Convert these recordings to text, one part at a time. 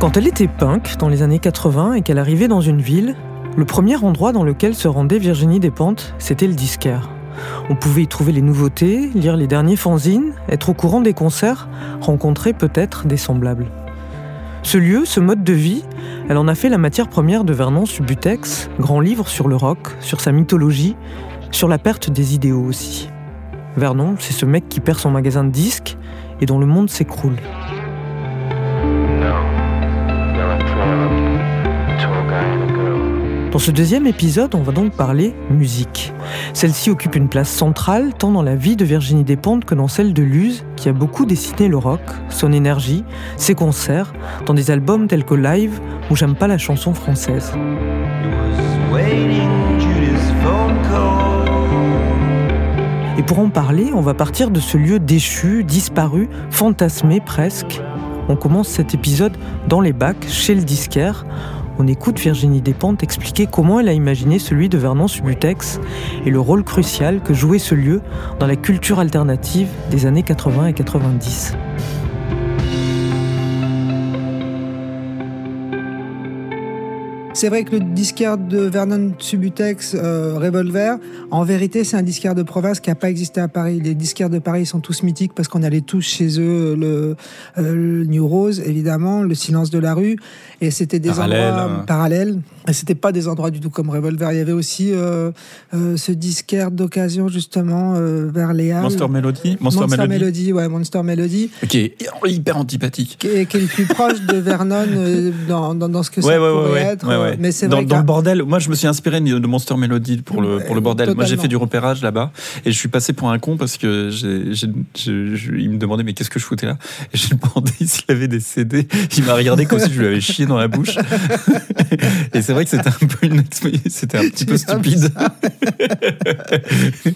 Quand elle était punk dans les années 80 et qu'elle arrivait dans une ville, le premier endroit dans lequel se rendait Virginie Despentes, c'était le disquaire. On pouvait y trouver les nouveautés, lire les derniers fanzines, être au courant des concerts, rencontrer peut-être des semblables. Ce lieu, ce mode de vie, elle en a fait la matière première de Vernon Subutex, grand livre sur le rock, sur sa mythologie, sur la perte des idéaux aussi. Vernon, c'est ce mec qui perd son magasin de disques et dont le monde s'écroule. Dans ce deuxième épisode, on va donc parler musique. Celle-ci occupe une place centrale tant dans la vie de Virginie Despentes que dans celle de Luz, qui a beaucoup dessiné le rock, son énergie, ses concerts, dans des albums tels que Live ou J'aime pas la chanson française. Et pour en parler, on va partir de ce lieu déchu, disparu, fantasmé presque. On commence cet épisode dans les bacs, chez le disquaire. On écoute Virginie Despentes expliquer comment elle a imaginé celui de Vernon Subutex et le rôle crucial que jouait ce lieu dans la culture alternative des années 80 et 90. C'est vrai que le disquaire de Vernon Subutex, euh, Revolver, en vérité, c'est un disquaire de province qui n'a pas existé à Paris. Les disquaires de Paris sont tous mythiques parce qu'on allait tous chez eux, le, euh, le New Rose, évidemment, le Silence de la rue, et c'était des Parallèle, endroits hein. parallèles. Et c'était pas des endroits du tout comme Revolver. Il y avait aussi euh, euh, ce disquaire d'occasion justement euh, vers les Halles. Monster Melody Monster, Monster Melody, Melody, ouais, Monster Melody, Qui est hyper antipathique. qui est, qui est le plus proche de Vernon euh, dans, dans, dans ce que Ouais, ça ouais, pourrait ouais, ouais, être. ouais, ouais. Mais c'est dans, vrai dans qu'à- le bordel, moi je me suis inspiré de Monster Melody pour le, pour le bordel. Moi j'ai fait du repérage là-bas et je suis passé pour un con parce que j'ai, j'ai- il me demandait mais qu'est-ce que je foutais là? Et j'ai demandé s'il avait des CD. Il m'a regardé comme si je lui avais chié dans la bouche. et c'est vrai que c'était un peu une c'était un petit peu stupide.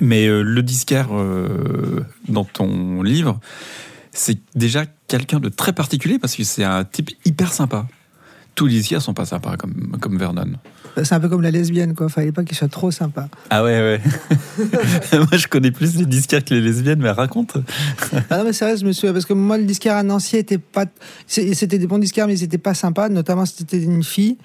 mais euh, le disquaire euh, dans ton livre, c'est déjà quelqu'un de très particulier parce que c'est un type hyper sympa. Tous les disquaires sont pas sympas comme, comme Vernon. C'est un peu comme la lesbienne, quoi. Fallait pas qu'il soit trop sympa. Ah ouais, ouais. moi, je connais plus les disquaires que les lesbiennes, mais raconte. Ah non, mais vrai, je me souviens, parce que moi, le disquaire à Nancy était pas. C'était des bons disquaires, mais c'était pas sympa, notamment si c'était une fille,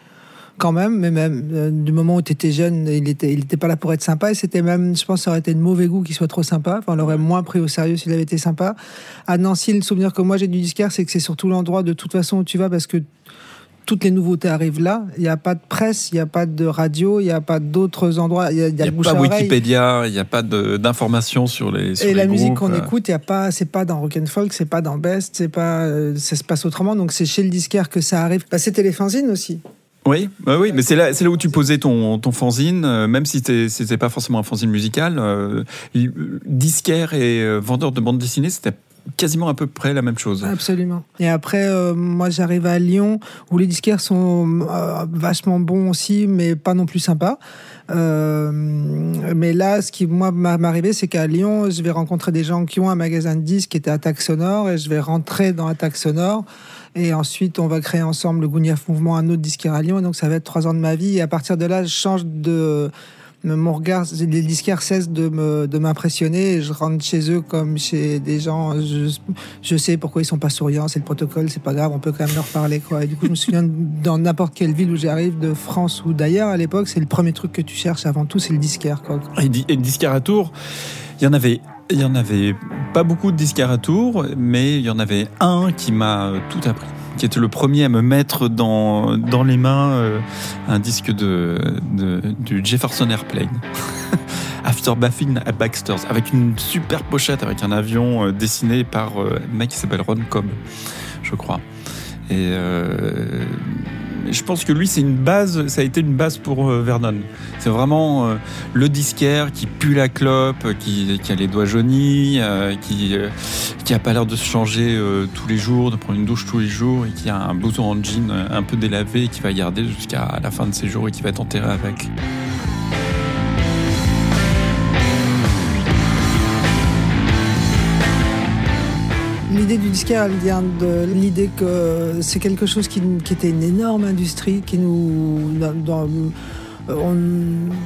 quand même. Mais même, euh, du moment où tu étais jeune, il était, il était pas là pour être sympa. Et c'était même, je pense, ça aurait été de mauvais goût qu'il soit trop sympa. Enfin, on l'aurait moins pris au sérieux s'il avait été sympa. À Nancy, le souvenir que moi j'ai du disquaire, c'est que c'est surtout l'endroit de toute façon où tu vas, parce que toutes les nouveautés arrivent là. Il n'y a pas de presse, il n'y a pas de radio, il n'y a pas d'autres endroits. Il y a, il y a Il n'y pas. Wikipédia, il n'y a pas d'informations sur les sur Et les la musique qu'on écoute, y a pas, c'est pas dans Rock and Folk, c'est pas dans Best, c'est pas, euh, ça se passe autrement. Donc c'est chez le disquaire que ça arrive. Bah, c'était les fanzines aussi. Oui, oui, mais c'est là, où tu posais ton, ton fanzine, euh, même si c'était pas forcément un fanzine musical. euh, l- disquaire et euh, vendeur de bande dessinée, c'était quasiment à peu près la même chose. Absolument. Et après, euh, moi, j'arrive à Lyon, où les disquaires sont euh, vachement bons aussi, mais pas non plus sympas. Euh, mais là, ce qui moi m'a arrivé, c'est qu'à Lyon, je vais rencontrer des gens qui ont un magasin de disques qui était à Sonore, et je vais rentrer dans Attaque Sonore. Et ensuite, on va créer ensemble le Gouniaf Mouvement, un autre disquaire à Lyon. Donc, ça va être trois ans de ma vie. Et à partir de là, je change de mon regard, les disquaires cessent de m'impressionner. Je rentre chez eux comme chez des gens. Je, sais pourquoi ils sont pas souriants. C'est le protocole, c'est pas grave. On peut quand même leur parler, quoi. Et du coup, je me souviens dans n'importe quelle ville où j'arrive, de France ou d'ailleurs, à l'époque, c'est le premier truc que tu cherches avant tout, c'est le disquaire. Et, et disquaire à Tours, il y en avait il y en avait pas beaucoup de disquaires à Tours, mais il y en avait un qui m'a tout appris qui était le premier à me mettre dans, dans les mains euh, un disque de, du Jefferson Airplane. After Baffin à Baxter's, avec une super pochette, avec un avion euh, dessiné par euh, un mec qui s'appelle Ron Cobb, je crois. Et je pense que lui, c'est une base, ça a été une base pour euh, Vernon. C'est vraiment euh, le disquaire qui pue la clope, qui, a les doigts jaunis, euh, qui qui a pas l'air de se changer tous les jours, de prendre une douche tous les jours, et qui a un blouson en jean un peu délavé, qui va garder jusqu'à la fin de ses jours et qui va être enterré avec. L'idée du disquaire, elle vient de l'idée que c'est quelque chose qui, était une énorme industrie, qui nous,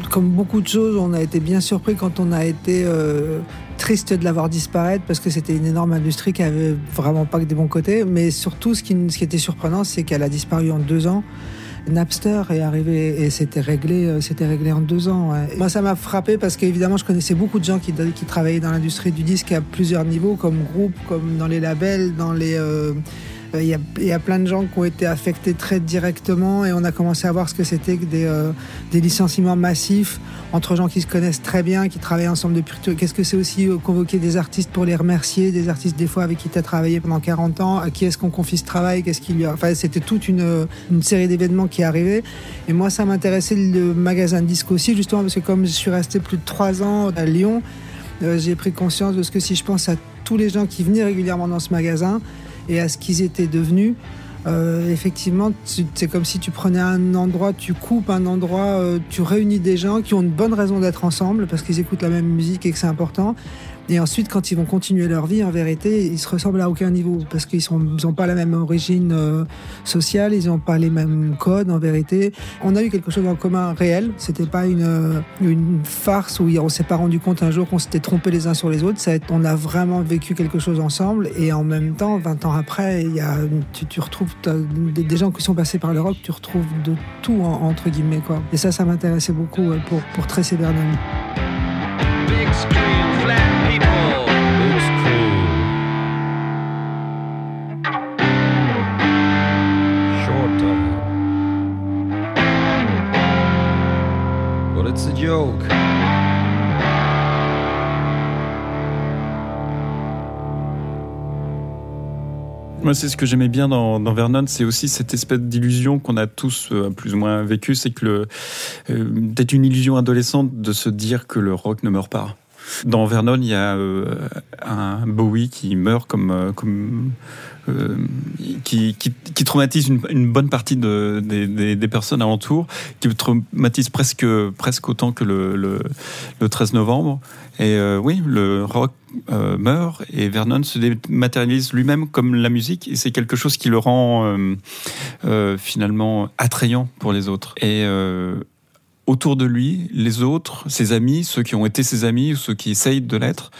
comme beaucoup de choses, on a été bien surpris quand on a été euh, triste de l'avoir disparaître parce que c'était une énorme industrie qui avait vraiment pas que des bons côtés. Mais surtout, ce qui, ce qui était surprenant, c'est qu'elle a disparu en deux ans. Napster est arrivé et c'était réglé, euh, c'était réglé en deux ans. Moi, ça m'a frappé parce qu'évidemment, je connaissais beaucoup de gens qui, qui travaillaient dans l'industrie du disque à plusieurs niveaux, comme groupe, comme dans les labels, dans les euh, il y, a, y, a, plein de gens qui ont été affectés très directement et on a commencé à voir ce que c'était que des, euh, des, licenciements massifs entre gens qui se connaissent très bien, qui travaillent ensemble depuis. Qu'est-ce que c'est aussi euh, convoquer des artistes pour les remercier, des artistes des fois avec qui tu as travaillé pendant 40 ans, à qui est-ce qu'on confie ce travail, qu'est-ce qu'il y a? Enfin, c'était toute une, une série d'événements qui arrivaient. Et moi, ça m'intéressait le magasin de disques aussi, justement, parce que comme je suis resté plus de 3 ans à Lyon, euh, j'ai pris conscience de ce que si je pense à tous les gens qui venaient régulièrement dans ce magasin, et à ce qu'ils étaient devenus. Euh, effectivement, c'est comme si tu prenais un endroit, tu coupes un endroit, euh, tu réunis des gens qui ont une bonne raison d'être ensemble parce qu'ils écoutent la même musique et que c'est important. Et ensuite, quand ils vont continuer leur vie, en vérité, ils se ressemblent à aucun niveau parce qu'ils n'ont pas la même origine euh, sociale, ils n'ont pas les mêmes codes, en vérité. On a eu quelque chose en commun réel. C'était pas une, euh, une farce où on s'est pas rendu compte un jour qu'on s'était trompé les uns sur les autres. On a vraiment vécu quelque chose ensemble et en même temps, 20 ans après, y a, tu, retrouves des, gens qui sont passés par l'Europe, tu retrouves de tout, entre guillemets. Quoi. Et ça, ça m'intéressait beaucoup pour, pour Tracy Moi, c'est ce que j'aimais bien dans, Vernon, c'est aussi cette espèce d'illusion qu'on a tous euh, plus ou moins vécu, c'est que le, peut-être une illusion adolescente de se dire que le rock ne meurt pas. Dans Vernon, il y a euh, un Bowie qui meurt comme, comme euh, qui, qui, qui, traumatise une, une, bonne partie de, des, des, des, personnes alentour, qui traumatise presque, presque autant que le, le, le 13 novembre. Et euh, oui, le rock euh, meurt et Vernon se dématérialise lui-même comme la musique et c'est quelque chose qui le rend euh, euh finalement attrayant pour les autres. Et autour de lui, les autres, ses amis, ceux qui ont été ses amis ou ceux qui essayent de l'être,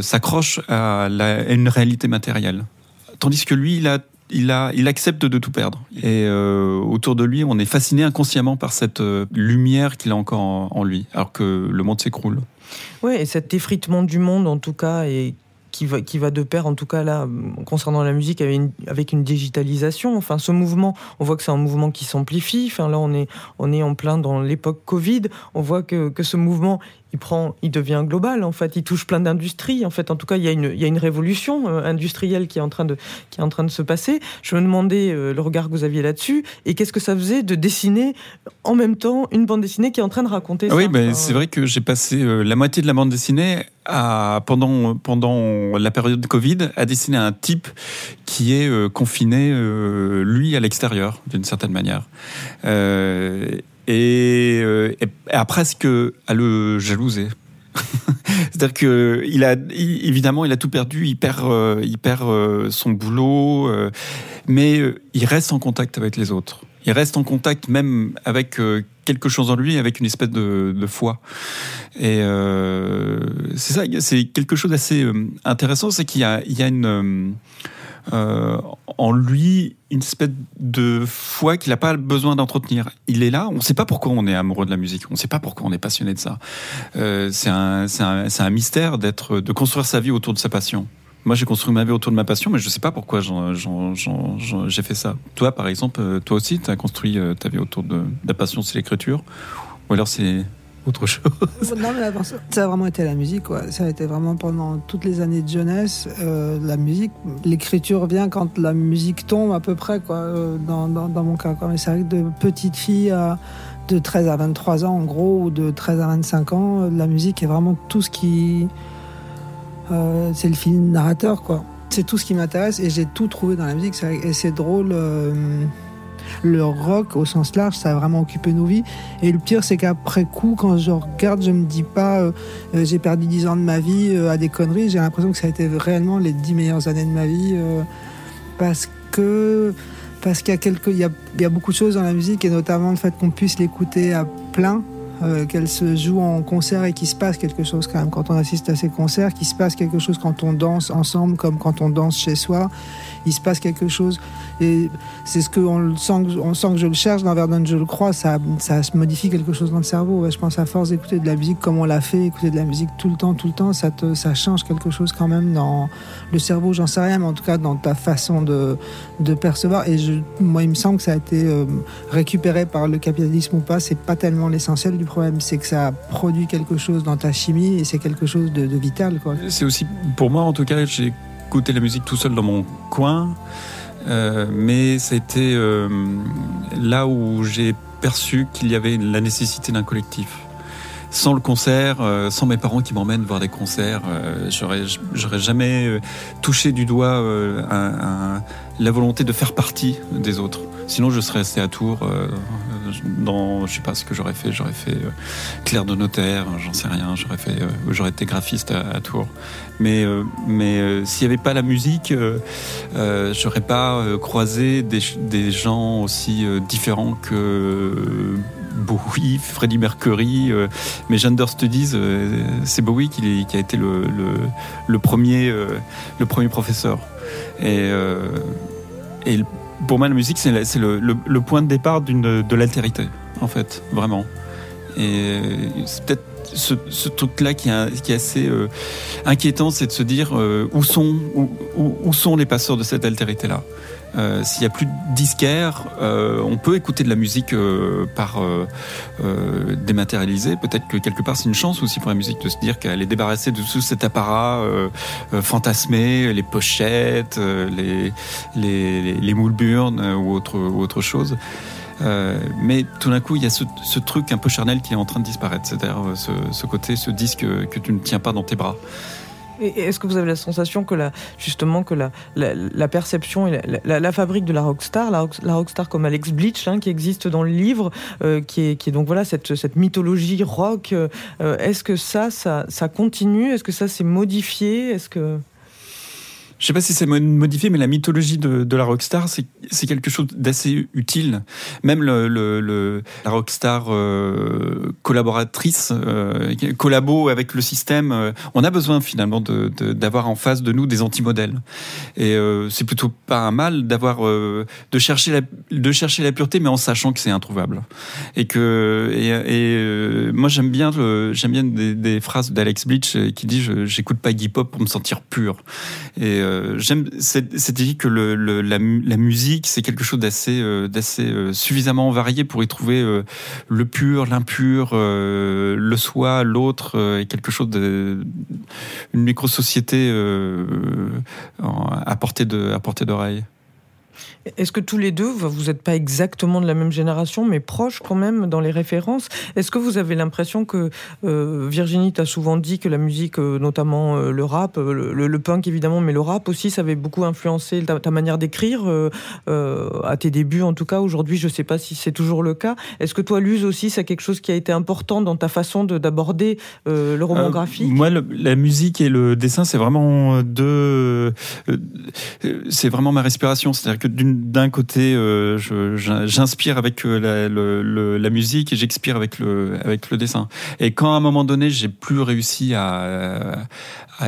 s'accrochent à, une réalité matérielle. Tandis que lui, il accepte de tout perdre. Et euh, autour de lui, on est fasciné inconsciemment par cette euh, lumière qu'il a encore en, lui, alors que le monde s'écroule. Oui, et cet effritement du monde, en tout cas, et qui va, de pair, en tout cas là, concernant la musique, avec une, avec une digitalisation. Enfin, ce mouvement, on voit que c'est un mouvement qui s'amplifie. Enfin, là, on est, on est en plein dans l'époque Covid. On voit que, que ce mouvement, il prend, il devient global en fait, il touche plein d'industries en fait. En tout cas, il y a une, il y a une révolution euh, industrielle qui est en train de, qui est en train de se passer. Je me demandais euh, le regard que vous aviez là-dessus et qu'est-ce que ça faisait de dessiner en même temps une bande dessinée qui est en train de raconter. Ah oui, ben, c'est vrai que j'ai passé euh, la moitié de la bande dessinée à, pendant, pendant la période de Covid à dessiner un type qui est confiné, lui, à l'extérieur, d'une certaine manière. Et, euh, et à presque à le jalouser. C'est-à-dire que il a évidemment il a tout perdu, il perd euh, il perd euh, son boulot, euh, mais il reste en contact avec les autres. Il reste en contact même avec quelque chose en lui, avec une espèce de, foi. Et c'est ça, c'est quelque chose d'assez intéressant, c'est qu'il y a une euh, en lui une espèce de foi qu'il n'a pas besoin d'entretenir. Il est là, on ne sait pas pourquoi on est amoureux de la musique, on ne sait pas pourquoi on est passionné de ça. Euh, c'est un, mystère d'être, de construire sa vie autour de sa passion. Moi, j'ai construit ma vie autour de ma passion, mais je ne sais pas pourquoi j'ai fait ça. Toi, par exemple, euh, toi aussi, tu as construit ta vie autour de la passion, c'est l'écriture, ou alors c'est autre chose. Non, mais ça, a vraiment été la musique. Ça a été vraiment pendant toutes les années de jeunesse, euh, la musique. L'écriture vient quand la musique tombe à peu près, quoi, euh, dans, dans, mon cas. Quoi. Mais c'est vrai que de petite fille de 13 à 23 ans, en gros, ou de 13 à 25 ans, euh, la musique est vraiment tout ce qui. c'est le film narrateur, quoi. C'est tout ce qui m'intéresse et j'ai tout trouvé dans la musique. Et c'est drôle. Le rock au sens large, ça a vraiment occupé nos vies. Et le pire, c'est qu'après coup, quand je regarde, je me dis pas, euh, euh, j'ai perdu 10 ans de ma vie euh, à des conneries. J'ai l'impression que ça a été réellement les 10 meilleures années de ma vie. parce que. Parce qu'il y a, il y a beaucoup de choses dans la musique, et notamment le fait qu'on puisse l'écouter à plein, euh, qu'elle se joue en concert et qu'il se passe quelque chose quand même quand on assiste à ces concerts, qu'il se passe quelque chose quand on danse ensemble, comme quand on danse chez soi. Il se passe quelque chose. Et c'est ce qu'on le sent, que- on sent que je le cherche dans Verdun, je le crois, ça, ça se modifie quelque chose dans le cerveau. Je pense à force d'écouter de la musique comme on l'a fait, écouter de la musique tout le temps, tout le temps, ça, te, ça change quelque chose quand même dans le cerveau, j'en sais rien, mais en tout cas dans ta façon de, de percevoir. Et moi, il me semble que ça a été euh, récupéré par le capitalisme ou pas, c'est pas tellement l'essentiel du problème, c'est que ça produit quelque chose dans ta chimie et c'est quelque chose de, vital. C'est aussi, pour moi en tout cas, j'ai écouté la musique tout seul dans mon coin, euh, mais c'était euh, là où j'ai perçu qu'il y avait la nécessité d'un collectif. Sans le concert, euh, sans mes parents qui m'emmènent voir des concerts, j'aurais, jamais touché du doigt la volonté de faire partie des autres. Sinon, je serais resté à Tours. Dans, je sais pas ce que j'aurais fait. J'aurais fait euh, clerc de notaire, j'en sais rien. J'aurais fait, euh, j'aurais été graphiste à, Tours. Mais, euh, mais euh, s'il n'y avait pas la musique, j'aurais pas croisé des, gens aussi différents que Bowie, Freddie Mercury. euh, mais Gender Studies, euh, c'est Bowie qui, a été le, premier, le premier professeur. Et, et pour moi, la musique, c'est le, point de départ de l'altérité, en fait, vraiment. Et c'est peut-être ce, ce truc-là qui, est- assez euh, inquiétant, c'est de se dire euh, où, sont, où sont les passeurs de cette altérité-là? Euh, S'il n'y a plus de disquaires, euh, on peut écouter de la musique euh, par dématérialisée. Peut-être que quelque part, c'est une chance aussi pour la musique de se dire qu'elle est débarrassée de tout cet apparat fantasmé, les pochettes, les, les, les, les moules burnes ou autre, ou autre chose. Mais tout d'un coup, il y a ce, truc un peu charnel qui est en train de disparaître. C'est-à-dire ce, ce côté, ce disque que tu ne tiens pas dans tes bras. Est-ce que vous avez la sensation que la, justement que la, perception et la, fabrique de la rockstar, la, rock- la rockstar comme Alex Bleach, hein, qui existe dans le livre, euh, qui, est, donc voilà cette, cette mythologie rock, euh, euh, est-ce que ça, ça, ça continue? Est-ce que ça s'est modifié? Est-ce que Je sais pas si c'est mo- modifié, mais la mythologie de, la rockstar, c'est quelque chose d'assez utile. Même la rockstar euh, collaboratrice, euh, collabo avec le système, euh, on a besoin finalement d'avoir en face de nous des antimodèles. Et c'est plutôt pas un mal d'avoir de chercher la de chercher la pureté, mais en sachant que c'est introuvable. Et que moi j'aime bien j'aime bien des, phrases d'Alex Bleach qui dit j'écoute pas hip hop pour me sentir pur. Euh, euh, j'aime cette idée que la, musique c'est quelque chose d'assez euh, d'assez suffisamment varié pour y trouver le pur, l'impur, le soi, l'autre et quelque chose de une micro-société à portée à portée d'oreille. Est-ce que tous les deux, vous n'êtes pas exactement de la même génération, mais proches quand même dans les références? Est-ce que vous avez l'impression que euh, Virginie t'a souvent dit que la musique, euh, notamment euh, le rap, le, punk évidemment, mais le rap aussi, ça avait beaucoup influencé ta, manière d'écrire à tes débuts en tout cas. Aujourd'hui, je ne sais pas si c'est toujours le cas. Est-ce que toi, Luz aussi, c'est quelque chose qui a été important dans ta façon d'aborder le roman graphique? Moi, la musique et le dessin, c'est vraiment deux. c'est vraiment ma respiration. C'est-à-dire que d'une d'un côté, euh, j'inspire avec euh, la, musique et j'expire avec le, dessin. Et quand à un moment donné, j'ai plus réussi à,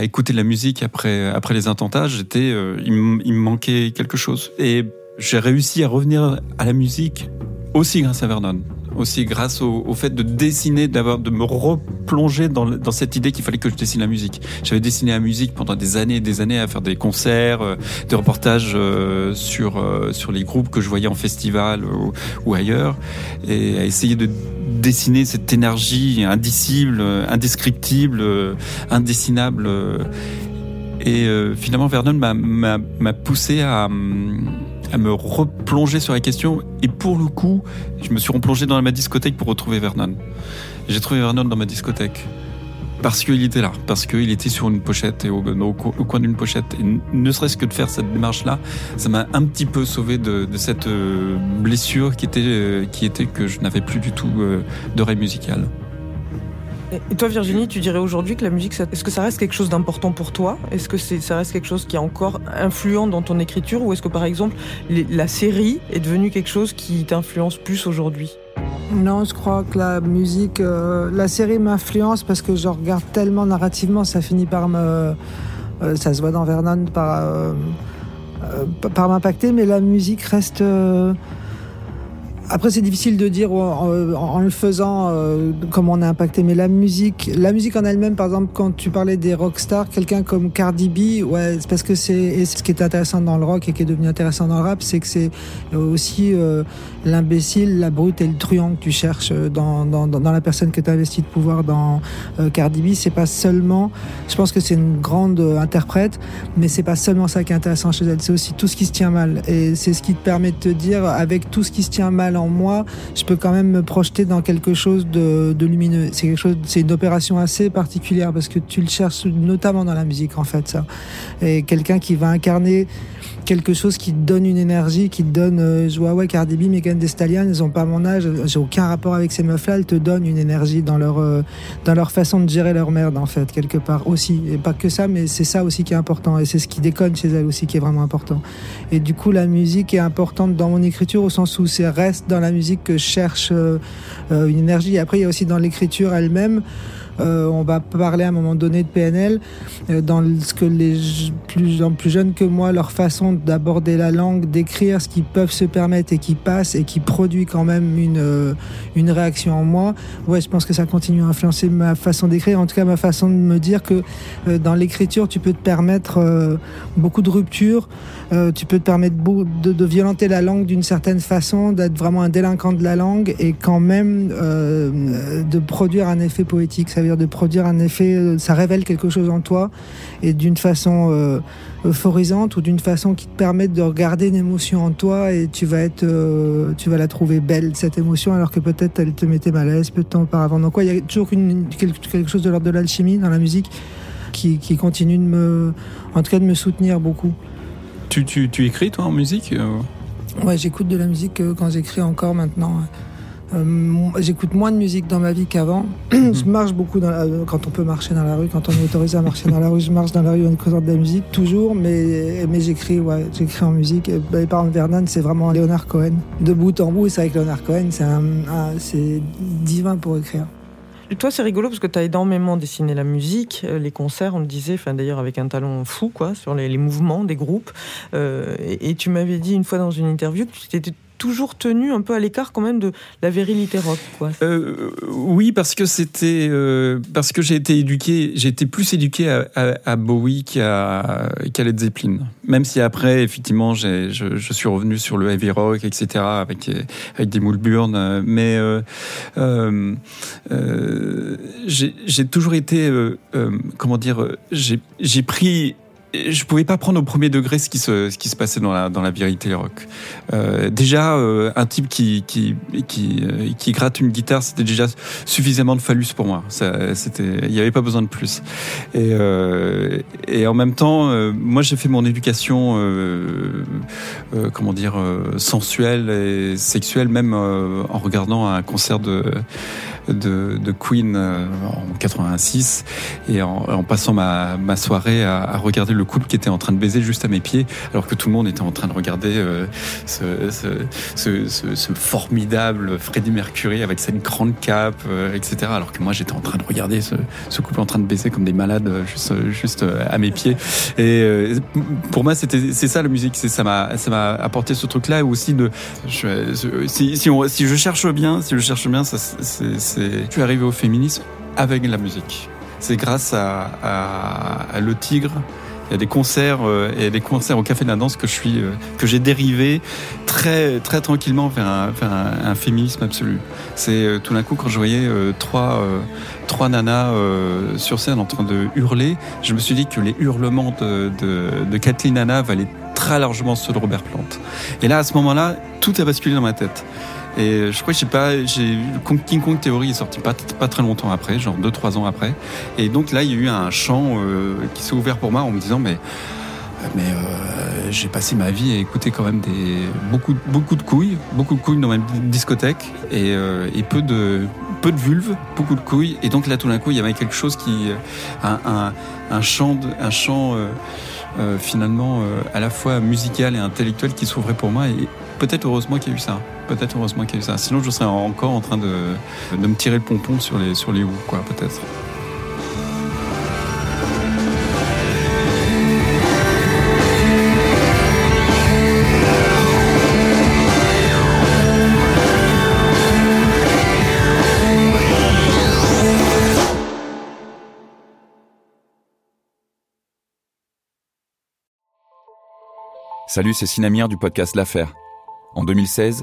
écouter la musique après, les attentats, j'étais, euh, il me manquait quelque chose. Et j'ai réussi à revenir à la musique aussi grâce à Vernon aussi grâce au, fait de dessiner, d'avoir de me replonger dans, dans cette idée qu'il fallait que je dessine la musique. J'avais dessiné la musique pendant des années et des années à faire des concerts, euh, des reportages euh, sur euh, sur les groupes que je voyais en festival ou, ou ailleurs, et à essayer de dessiner cette énergie indicible, indescriptible, indessinable. Et finalement, Vernon m'a poussé à, à me replonger sur la question. Et pour le coup, je me suis replongé dans ma discothèque pour retrouver Vernon. J'ai trouvé Vernon dans ma discothèque. Parce qu'il était là, parce qu'il était sur une pochette et au, coin d'une pochette. Et ne serait-ce que de faire cette démarche-là, ça m'a un petit peu sauvé de, cette euh, blessure qui était, euh, qui était que je n'avais plus du tout euh, d'oreille musicale. Et toi, Virginie, tu dirais aujourd'hui que la musique, est-ce que ça reste quelque chose d'important pour toi? Est-ce que ça reste quelque chose qui est encore influent dans ton écriture? Ou est-ce que, par exemple, la série est devenue quelque chose qui t'influence plus aujourd'hui? Non, je crois que la musique, euh, la série m'influence parce que je regarde tellement narrativement, ça finit par me, euh, ça se voit dans Vernon par, euh, par m'impacter, mais la musique reste après, c'est difficile de dire en, le faisant euh, comment on a impacté, mais la musique, la musique en elle-même, par exemple, quand tu parlais des rockstars, quelqu'un comme Cardi B, ouais, c'est parce que c'est ce qui est intéressant dans le rock et qui est devenu intéressant dans le rap, c'est que c'est aussi euh, l'imbécile, la brute et le truand que tu cherches dans, dans, dans la personne que tu as investi de pouvoir dans euh, Cardi B. C'est pas seulement, je pense que c'est une grande interprète, mais c'est pas seulement ça qui est intéressant chez elle, c'est aussi tout ce qui se tient mal. Et c'est ce qui te permet de te dire, avec tout ce qui se tient mal en moi, je peux quand même me projeter dans quelque chose de, lumineux. C'est quelque chose, c'est une opération assez particulière parce que tu le cherches notamment dans la musique en fait ça. Et quelqu'un qui va incarner quelque chose qui te donne une énergie, qui te donne, euh, je vois, ouais, Cardi B, Megan Thee Stallion, ils ont pas mon âge, j'ai aucun rapport avec ces meufs-là, elles te donnent une énergie dans leur, euh, dans leur façon de gérer leur merde, en fait, quelque part aussi. Et pas que ça, mais c'est ça aussi qui est important. Et c'est ce qui déconne chez elles aussi qui est vraiment important. Et du coup, la musique est importante dans mon écriture au sens où c'est reste dans la musique que je cherche euh, une énergie. Et après, il y a aussi dans l'écriture elle-même, euh, on va parler à un moment donné de PNL, euh, dans ce que les plus, plus jeunes que moi, leur façon d'aborder la langue, d'écrire ce qu'ils peuvent se permettre et qui passe et qui produit quand même une, euh, une réaction en moi. Ouais, je pense que ça continue à influencer ma façon d'écrire, en tout cas ma façon de me dire que dans l'écriture, tu peux te permettre beaucoup de ruptures, tu peux te permettre de, de violenter la langue d'une certaine façon, d'être vraiment un délinquant de la langue et quand même de produire un effet poétique. Ça de produire un effet, euh, ça révèle quelque chose en toi et d'une façon euh, euphorisante ou d'une façon qui te permet de regarder une émotion en toi et tu vas être, euh, tu vas la trouver belle cette émotion alors que peut-être elle te mettait mal à l'aise peu de temps auparavant. Donc il y a toujours une, quelque, chose de l'ordre de l'alchimie dans la musique qui, qui, continue de me, en tout cas de me soutenir beaucoup. Tu, tu, tu écris toi en musique Ouais, j'écoute de la musique quand j'écris encore maintenant. Euh, j'écoute moins de musique dans ma vie qu'avant. Mhm. je marche beaucoup dans quand on peut marcher dans la rue, quand on est autorisé à marcher dans la rue, je marche dans la rue en écoutant de la musique, toujours, mais, mais j'écris, ouais, j'écris en musique. Et, bah, par exemple, Vernon, c'est vraiment Leonard Cohen. De bout en bout, c'est avec Leonard Cohen, c'est divin pour écrire. Toi, c'est rigolo parce que tu as énormément dessiné la musique, euh, les concerts, on le disait, enfin d'ailleurs avec un talent fou, quoi, sur les, mouvements des groupes. Euh, et, tu m'avais dit une fois dans une interview que tu étais toujours tenu un peu à l'écart quand même de la virilité rock. Quoi. Euh, oui, parce que c'était euh, parce que j'ai été éduqué, j'ai été plus éduqué à, Bowie qu'à Led Zeppelin. Même si après, effectivement, je, je, suis revenu sur le heavy rock, etc., avec avec des Moulburn, mais euh, euh, euh j'ai toujours été, comment dire, j'ai pris je pouvais pas prendre au premier degré ce qui se, ce qui se passait dans la, dans la vérité rock. Euh, déjà, euh, un type qui, qui, euh, qui, gratte une guitare, c'était déjà suffisamment de phallus pour moi. Il n'y avait pas besoin de plus. Et, et en même temps, moi, j'ai fait mon éducation, comment dire, sensuelle et sexuelle, même en regardant un concert de de, de Queen euh, en 86 et en, en passant ma, ma soirée à, à, regarder le couple qui était en train de baiser juste à mes pieds alors que tout le monde était en train de regarder euh, ce, ce, ce, ce, formidable Freddie Mercury avec sa grande cape, euh, etc. Alors que moi j'étais en train de regarder ce, couple en train de baiser comme des malades juste, juste à mes pieds. Et pour moi c'était c'est ça la musique, c'est ça m'a ça m'a apporté ce truc là aussi de je, si si, on, si je cherche bien, si je cherche bien, ça c'est je suis arrivé au féminisme avec la musique. C'est grâce à, Le Tigre, il y a des concerts euh, et des concerts au Café de la Danse que je suis euh, que j'ai dérivé très très tranquillement vers un, féminisme absolu. C'est euh, tout d'un coup quand je voyais trois trois nanas sur scène en train de hurler, je me suis dit que les hurlements de, Kathleen Nana valaient très largement ceux de Robert Plant. Et là à ce moment-là, tout a basculé dans ma tête. Et je crois que j'ai pas, King Kong Theory est sorti pas, très longtemps après, genre 2-3 ans après. Et donc là, il y a eu un champ euh, qui s'est ouvert pour moi en me disant, mais mais euh, j'ai passé ma vie à écouter quand même beaucoup beaucoup de couilles, beaucoup de couilles dans ma discothèque et, euh, peu de peu de vulves, beaucoup de couilles. Et donc là, tout d'un coup, il y avait quelque chose qui un un, chant un finalement à la fois musical et intellectuel qui s'ouvrait pour moi. Et peut-être heureusement qu'il y a eu ça. Peut-être heureusement qu'il y a eu ça. Sinon, je serais encore en train de, de me tirer le pompon sur les, sur les quoi, peut-être. Salut, c'est Sinamir du podcast L'Affaire. En 2016,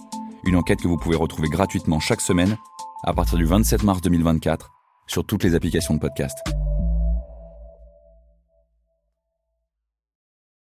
Une enquête que vous pouvez retrouver gratuitement chaque semaine à partir du 27 mars 2024 sur toutes les applications de podcast.